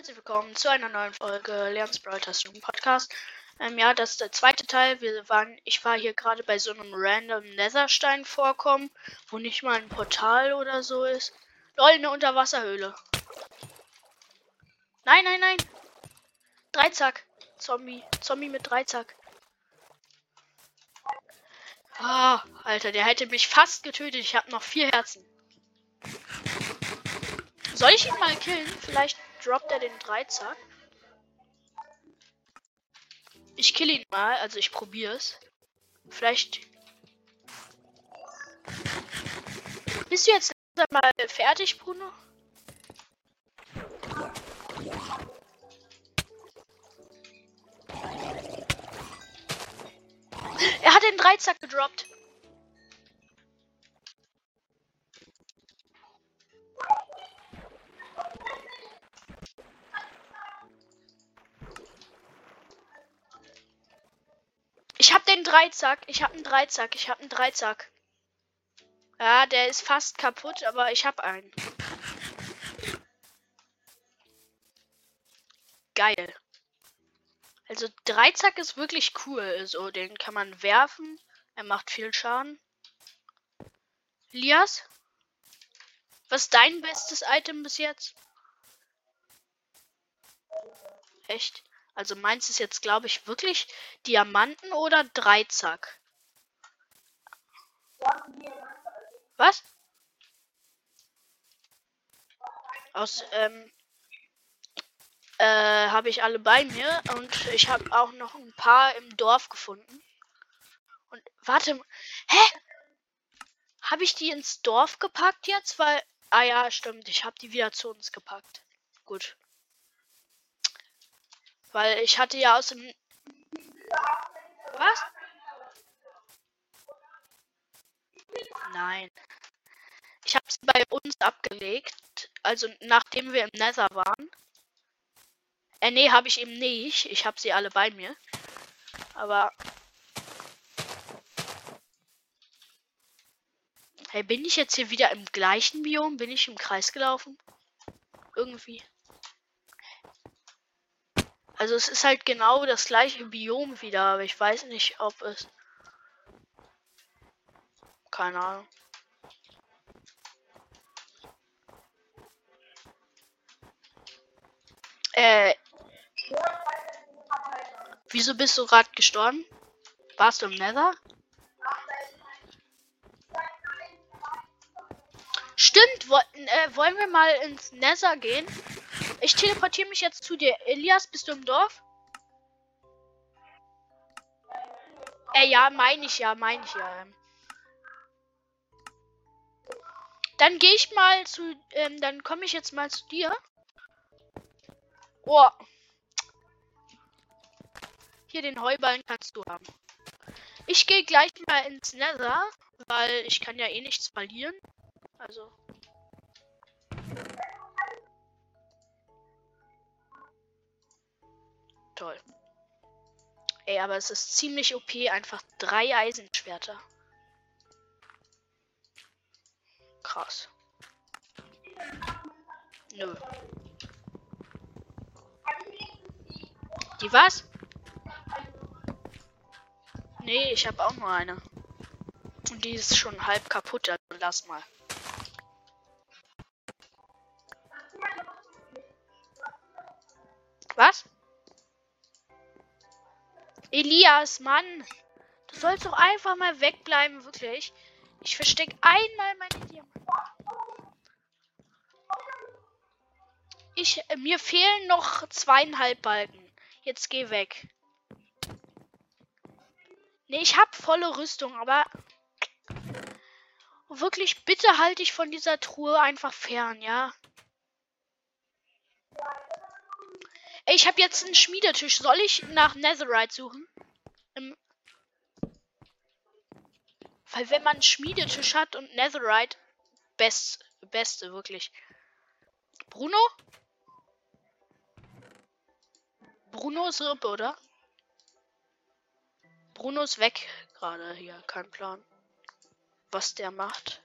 herzlich willkommen zu einer neuen Folge Lern's Broadcast Podcast. Ähm, ja, das ist der zweite Teil. Wir waren, ich war hier gerade bei so einem random Netherstein vorkommen, wo nicht mal ein Portal oder so ist. Lol, eine Unterwasserhöhle. Nein, nein, nein. Dreizack. Zombie. Zombie mit Dreizack. Ah, Alter, der hätte mich fast getötet. Ich habe noch vier Herzen. Soll ich ihn mal killen? Vielleicht droppt er den Dreizack. Ich kill ihn mal, also ich probiere es. Vielleicht. Bist du jetzt mal fertig, Bruno? Er hat den Dreizack gedroppt. Den Dreizack. Ich hab einen Dreizack. Ich hab einen Dreizack. Ja, der ist fast kaputt, aber ich hab einen. Geil. Also Dreizack ist wirklich cool. So, den kann man werfen. Er macht viel Schaden. Lias? Was ist dein bestes Item bis jetzt? Echt? Also meins ist jetzt, glaube ich, wirklich Diamanten oder Dreizack. Was? Aus, ähm, äh, habe ich alle bei mir und ich habe auch noch ein paar im Dorf gefunden. Und warte, hä? Habe ich die ins Dorf gepackt jetzt? Weil, ah ja, stimmt, ich habe die wieder zu uns gepackt. Gut. Weil ich hatte ja aus dem. Was? Nein. Ich habe sie bei uns abgelegt. Also nachdem wir im Nether waren. Äh, nee, habe ich eben nicht. Ich habe sie alle bei mir. Aber. Hey, bin ich jetzt hier wieder im gleichen Biom? Bin ich im Kreis gelaufen? Irgendwie. Also es ist halt genau das gleiche Biom wieder, aber ich weiß nicht, ob es. Keine Ahnung. Äh. Wieso bist du gerade gestorben? Warst du im Nether? Stimmt, wollten, äh, wollen wir mal ins Nether gehen? Ich teleportiere mich jetzt zu dir. Elias, bist du im Dorf? Äh, ja, meine ich ja, meine ich ja. Dann gehe ich mal zu, ähm, dann komme ich jetzt mal zu dir. Oh. Hier den Heuballen kannst du haben. Ich gehe gleich mal ins Nether, weil ich kann ja eh nichts verlieren. Also. Toll. Ey, aber es ist ziemlich OP, einfach drei Eisenschwerter. Krass. Nö. Die was? Nee, ich habe auch nur eine. Und die ist schon halb kaputt, also lass mal. Was? Elias, Mann. Du sollst doch einfach mal wegbleiben, wirklich. Ich verstecke einmal meine Diamanten. Ich, äh, mir fehlen noch zweieinhalb Balken. Jetzt geh weg. Nee, ich hab volle Rüstung, aber wirklich, bitte halte ich von dieser Truhe einfach fern, ja? Ich habe jetzt einen Schmiedetisch. Soll ich nach Netherite suchen? Im Weil wenn man einen Schmiedetisch hat und Netherite, best, beste, wirklich. Bruno? Bruno ist Rippe, oder? Bruno ist weg gerade hier. Kein Plan. Was der macht.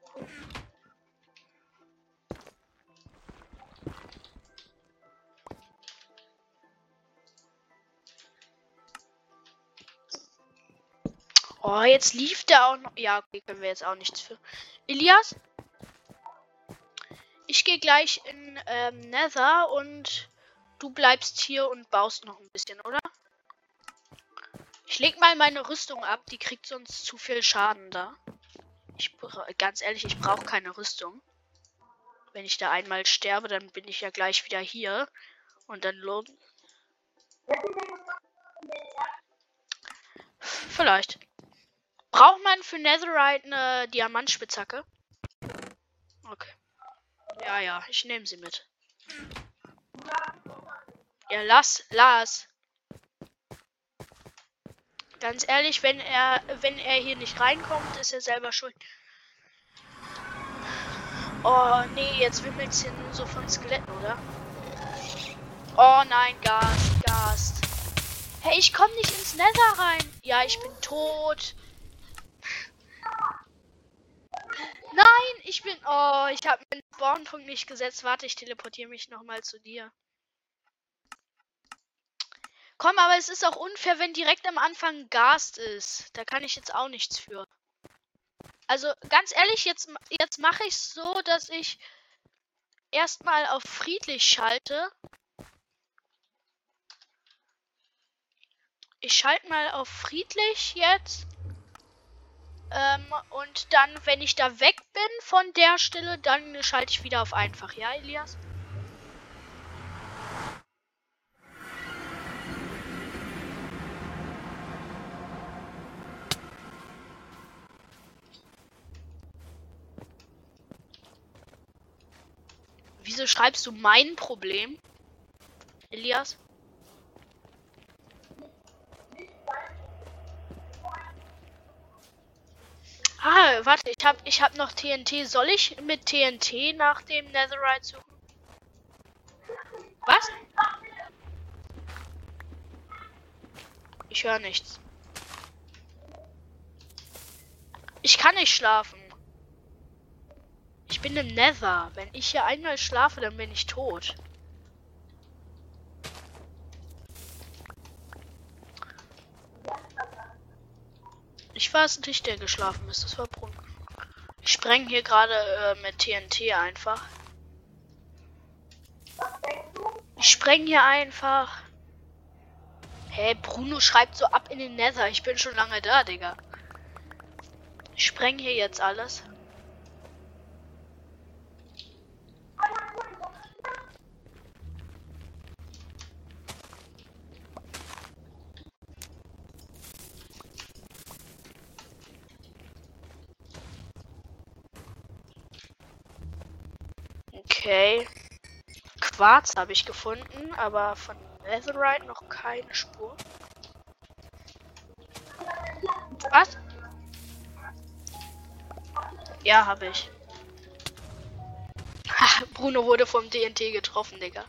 Oh, jetzt lief der auch noch. Ja, okay, können wir jetzt auch nichts für. Elias? Ich gehe gleich in ähm, Nether und du bleibst hier und baust noch ein bisschen, oder? Ich leg mal meine Rüstung ab, die kriegt sonst zu viel Schaden da. Ich ganz ehrlich, ich brauche keine Rüstung. Wenn ich da einmal sterbe, dann bin ich ja gleich wieder hier. Und dann lohnt. Vielleicht. Braucht man für Netherite eine Diamantspitzhacke? Okay. Ja, ja, ich nehme sie mit. Ja, lass, lass. Ganz ehrlich, wenn er, wenn er hier nicht reinkommt, ist er selber schuld. Oh, nee, jetzt wimmelt es hier nur so von Skeletten, oder? Oh nein, Gast, Gast. Hey, ich komme nicht ins Nether rein. Ja, ich bin tot. Nein, ich bin. Oh, ich habe meinen Spawnpunkt nicht gesetzt. Warte, ich teleportiere mich nochmal zu dir. Komm, aber es ist auch unfair, wenn direkt am Anfang Gast ist. Da kann ich jetzt auch nichts für. Also, ganz ehrlich, jetzt, jetzt mache ich es so, dass ich erstmal auf friedlich schalte. Ich schalte mal auf friedlich jetzt. Ähm, und dann, wenn ich da weg bin von der Stelle, dann schalte ich wieder auf einfach. Ja, Elias? Wieso schreibst du mein Problem? Elias? Ah, warte, ich hab, ich hab noch TNT. Soll ich mit TNT nach dem Netherite suchen? Was? Ich höre nichts. Ich kann nicht schlafen. Ich bin im Nether. Wenn ich hier einmal schlafe, dann bin ich tot. War es nicht, der geschlafen ist. Das war Brunnen. Ich spreng hier gerade äh, mit TNT einfach. Ich spreng hier einfach. Hey, Bruno schreibt so ab in den Nether. Ich bin schon lange da, Digga. Ich spreng hier jetzt alles. Okay. Quarz habe ich gefunden, aber von Netherite noch keine Spur. Was? Ja, habe ich. Bruno wurde vom DNT getroffen, Digga.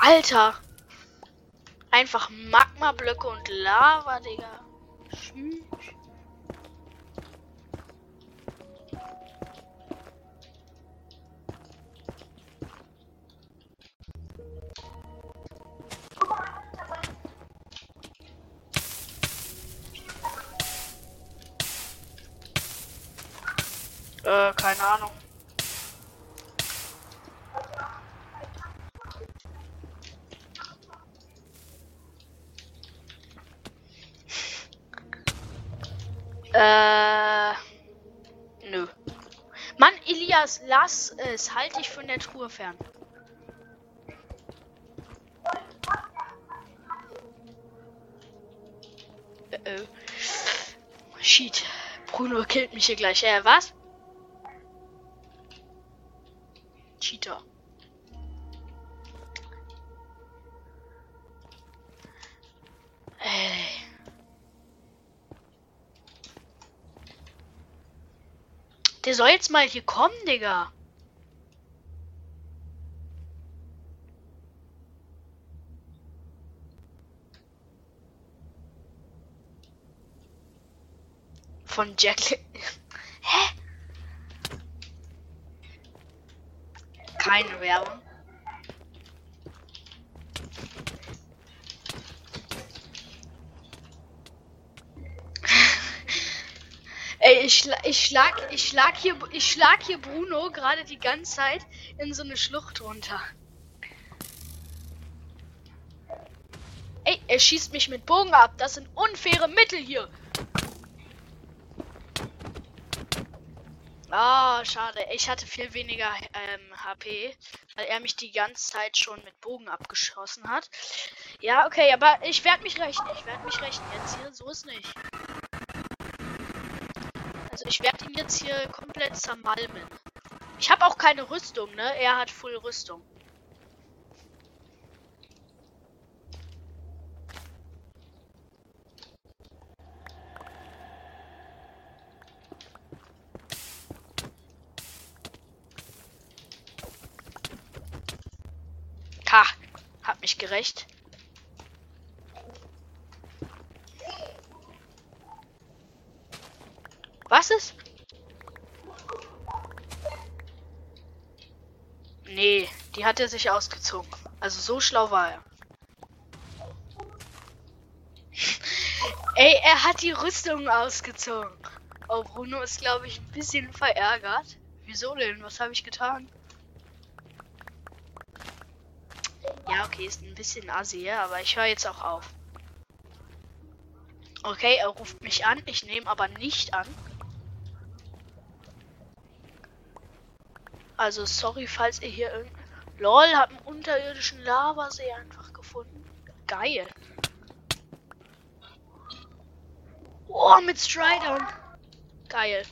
Alter! Einfach Magma-Blöcke und Lava, Digga. Tschüss. Äh, keine Ahnung. Äh. Nö. Mann, Elias, lass es. Halt dich von der Truhe fern. Äh, äh. Shit. Bruno killt mich hier gleich. Äh, was? Cheater. Der soll jetzt mal hier kommen, Digga. Von Jack. Hä? keine Werbung. Ey, ich, schla ich schlag, ich schlag hier, ich schlag hier Bruno gerade die ganze Zeit in so eine Schlucht runter. Ey, er schießt mich mit Bogen ab. Das sind unfaire Mittel hier. Ah, schade. Ich hatte viel weniger ähm, HP, weil er mich die ganze Zeit schon mit Bogen abgeschossen hat. Ja, okay, aber ich werde mich rächen. Ich werde mich rächen. Jetzt hier, so ist nicht. Also ich werde ihn jetzt hier komplett zermalmen. Ich habe auch keine Rüstung, ne? Er hat Full Rüstung. Ha, hab mich gerecht. Was ist? Nee, die hat er sich ausgezogen. Also so schlau war er. Ey, er hat die Rüstung ausgezogen. Oh, Bruno ist, glaube ich, ein bisschen verärgert. Wieso denn? Was habe ich getan? Ja, okay, ist ein bisschen assi, aber ich höre jetzt auch auf. Okay, er ruft mich an. Ich nehme aber nicht an. Also sorry, falls ihr hier irgend... LOL, hat einen unterirdischen Lavasee einfach gefunden. Geil. Oh, mit Stridern. Geil.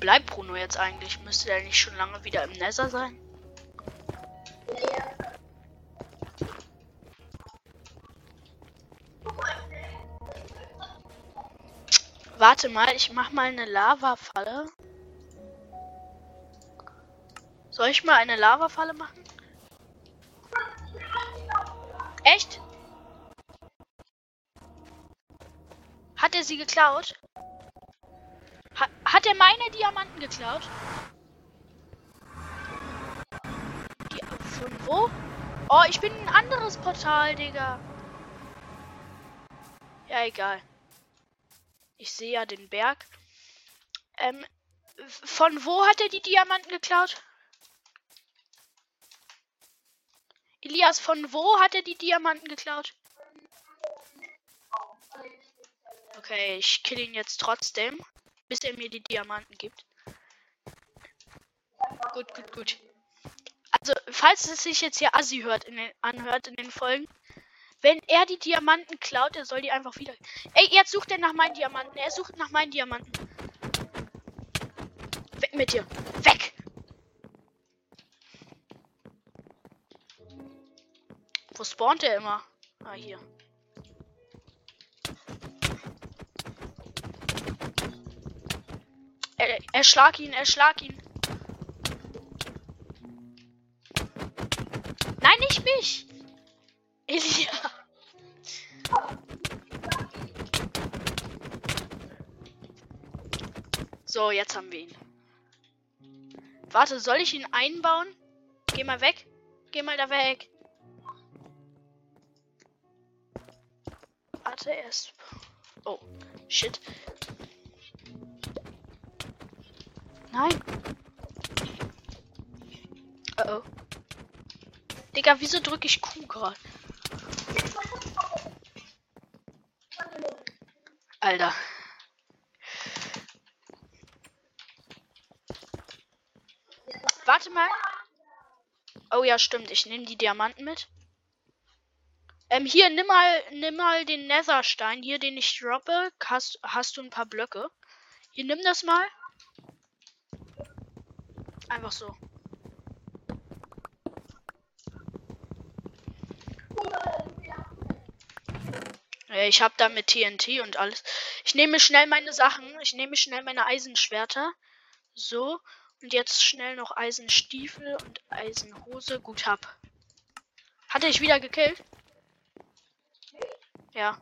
bleibt Bruno jetzt eigentlich? Müsste er nicht schon lange wieder im Nether sein? Warte mal, ich mach mal eine Lava-Falle. Soll ich mal eine Lava-Falle machen? Echt? Hat er sie geklaut? Hat er meine Diamanten geklaut? Die, von wo? Oh, ich bin ein anderes Portal, Digga. Ja, egal. Ich sehe ja den Berg. Ähm, von wo hat er die Diamanten geklaut? Elias, von wo hat er die Diamanten geklaut? Okay, ich kill ihn jetzt trotzdem bis er mir die Diamanten gibt. Gut, gut, gut. Also, falls es sich jetzt hier Assi hört in den, anhört in den Folgen, wenn er die Diamanten klaut, er soll die einfach wieder. Ey, jetzt sucht er nach meinen Diamanten. Er sucht nach meinen Diamanten. Weg mit dir. Weg! Wo spawnt er immer? Ah, hier. Er, erschlag ihn, erschlag ihn. Nein, nicht mich. Elia. So, jetzt haben wir ihn. Warte, soll ich ihn einbauen? Geh mal weg. Geh mal da weg. Warte, erst. Oh, shit. Nein. Oh oh. Digga, wieso drücke ich Q gerade? Alter. Warte mal. Oh ja, stimmt. Ich nehme die Diamanten mit. Ähm, hier, nimm mal, nimm mal den Netherstein hier, den ich droppe. Hast, hast du ein paar Blöcke? Hier, nimm das mal. Einfach so. Ich habe da mit TNT und alles. Ich nehme schnell meine Sachen. Ich nehme schnell meine Eisenschwerter. So. Und jetzt schnell noch Eisenstiefel und Eisenhose. Gut hab. Hatte ich wieder gekillt? Ja.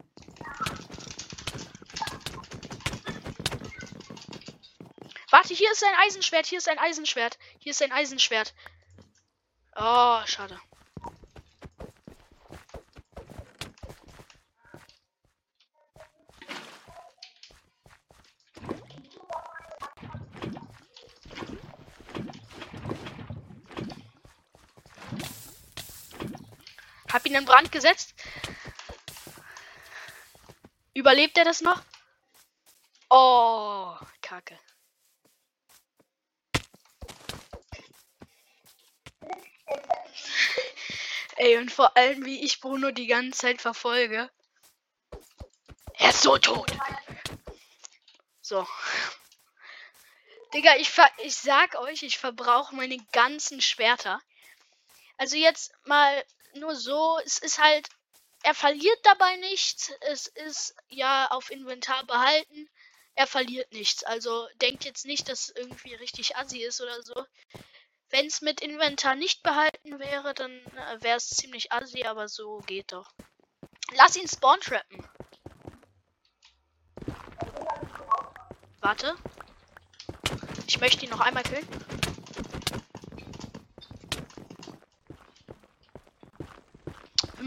Warte, hier ist ein Eisenschwert, hier ist ein Eisenschwert. Hier ist ein Eisenschwert. Oh, schade. Ihn in Brand gesetzt. Überlebt er das noch? Oh, Kacke. Ey, und vor allem, wie ich Bruno die ganze Zeit verfolge. Er ist so tot. So. Digga, ich, ver ich sag euch, ich verbrauche meine ganzen Schwerter. Also jetzt mal nur so, es ist halt, er verliert dabei nichts. Es ist ja auf Inventar behalten. Er verliert nichts. Also denkt jetzt nicht, dass irgendwie richtig assi ist oder so. Wenn es mit Inventar nicht behalten wäre, dann äh, wäre es ziemlich assi, aber so geht doch. Lass ihn spawn trappen. Warte. Ich möchte ihn noch einmal killen.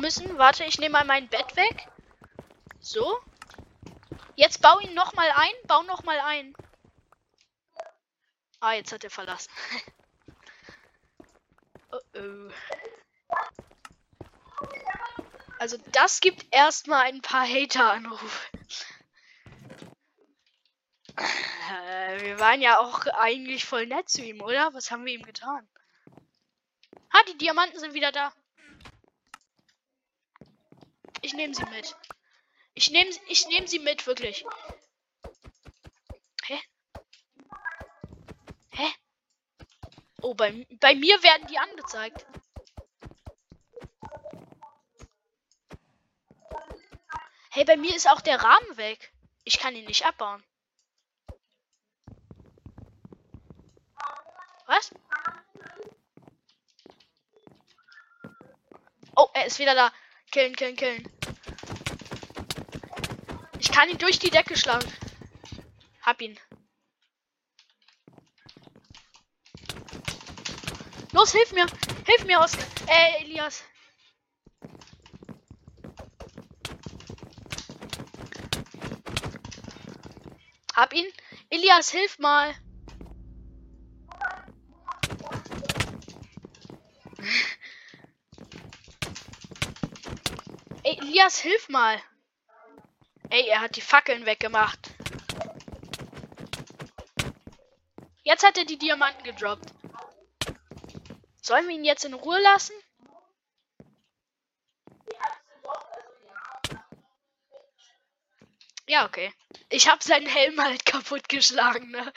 Müssen, warte, ich nehme mal mein Bett weg. So. Jetzt bau ihn noch mal ein. Bau noch mal ein. Ah, jetzt hat er verlassen. oh oh. Also das gibt erstmal ein paar Hater-Anrufe. Äh, wir waren ja auch eigentlich voll nett zu ihm, oder? Was haben wir ihm getan? Ah, die Diamanten sind wieder da. Ich nehme sie mit. Ich nehme ich nehm sie mit, wirklich. Hä? Hä? Oh, bei, bei mir werden die angezeigt. Hey, bei mir ist auch der Rahmen weg. Ich kann ihn nicht abbauen. Was? Oh, er ist wieder da. Killen, killen, killen. Kann ihn durch die Decke schlagen. Hab ihn. Los, hilf mir. Hilf mir, Oskar. Äh, Elias. Hab ihn. Elias, hilf mal. Elias, hilf mal. Ey, er hat die Fackeln weggemacht. Jetzt hat er die Diamanten gedroppt. Sollen wir ihn jetzt in Ruhe lassen? Ja, okay. Ich habe seinen Helm halt kaputt geschlagen, ne?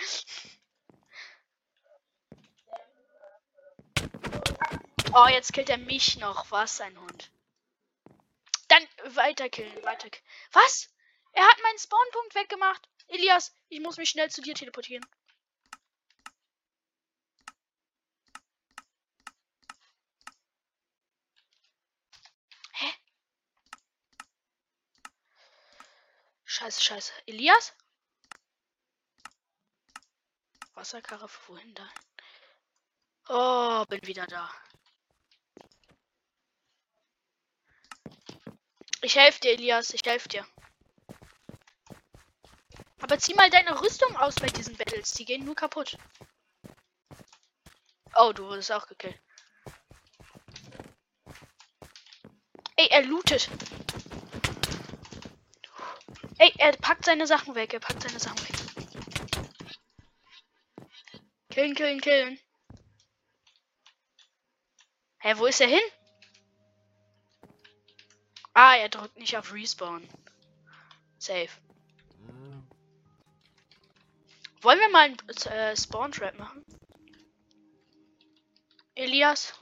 Oh, jetzt killt er mich noch. Was, ein Hund. Dann weiter killen, weiter. Was? Er hat meinen Spawnpunkt weggemacht. Elias, ich muss mich schnell zu dir teleportieren. Hä? Scheiße, scheiße. Elias? Wasserkarre wohin da? Oh, bin wieder da. Ich helfe dir, Elias. Ich helfe dir. Aber zieh mal deine Rüstung aus bei diesen Battles. Die gehen nur kaputt. Oh, du wurdest auch gekillt. Ey, er lootet. Ey, er packt seine Sachen weg. Er packt seine Sachen weg. Killen, killen, killen. Hä, wo ist er hin? Ah, er drückt nicht auf Respawn. Safe. Wollen wir mal einen äh, Spawn Trap machen? Elias?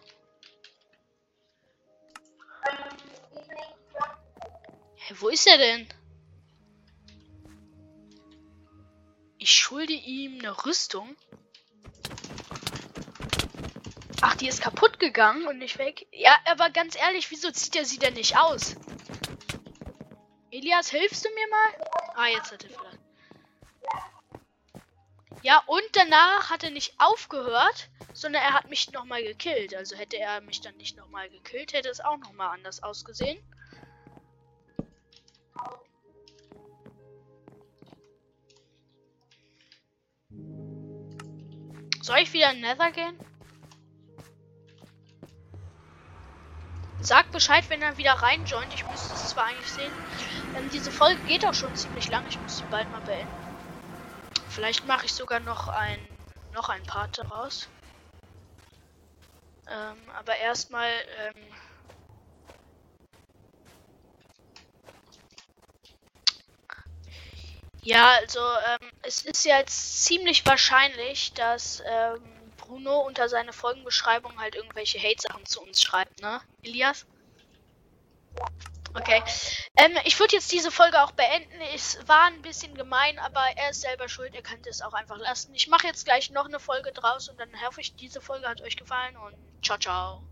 Hä, wo ist er denn? Ich schulde ihm eine Rüstung. Ach, die ist kaputt gegangen und nicht weg. Ja, aber ganz ehrlich, wieso zieht er sie denn nicht aus? Elias, hilfst du mir mal? Ah, jetzt hat er vielleicht. Ja, und danach hat er nicht aufgehört, sondern er hat mich nochmal gekillt. Also hätte er mich dann nicht nochmal gekillt, hätte es auch nochmal anders ausgesehen. Soll ich wieder in Nether gehen? Sagt Bescheid, wenn er wieder reinjoint. Ich müsste es zwar eigentlich sehen. Ähm, diese Folge geht auch schon ziemlich lang. Ich muss sie bald mal beenden. Vielleicht mache ich sogar noch ein noch ein Part daraus. Ähm, aber erstmal ähm, Ja, also ähm, es ist ja jetzt ziemlich wahrscheinlich, dass ähm, Bruno unter seine Folgenbeschreibung halt irgendwelche Hate-Sachen zu uns schreibt, ne? Elias? Okay. Ähm, ich würde jetzt diese Folge auch beenden. Es war ein bisschen gemein, aber er ist selber schuld. Er könnte es auch einfach lassen. Ich mache jetzt gleich noch eine Folge draus und dann hoffe ich, diese Folge hat euch gefallen und ciao, ciao.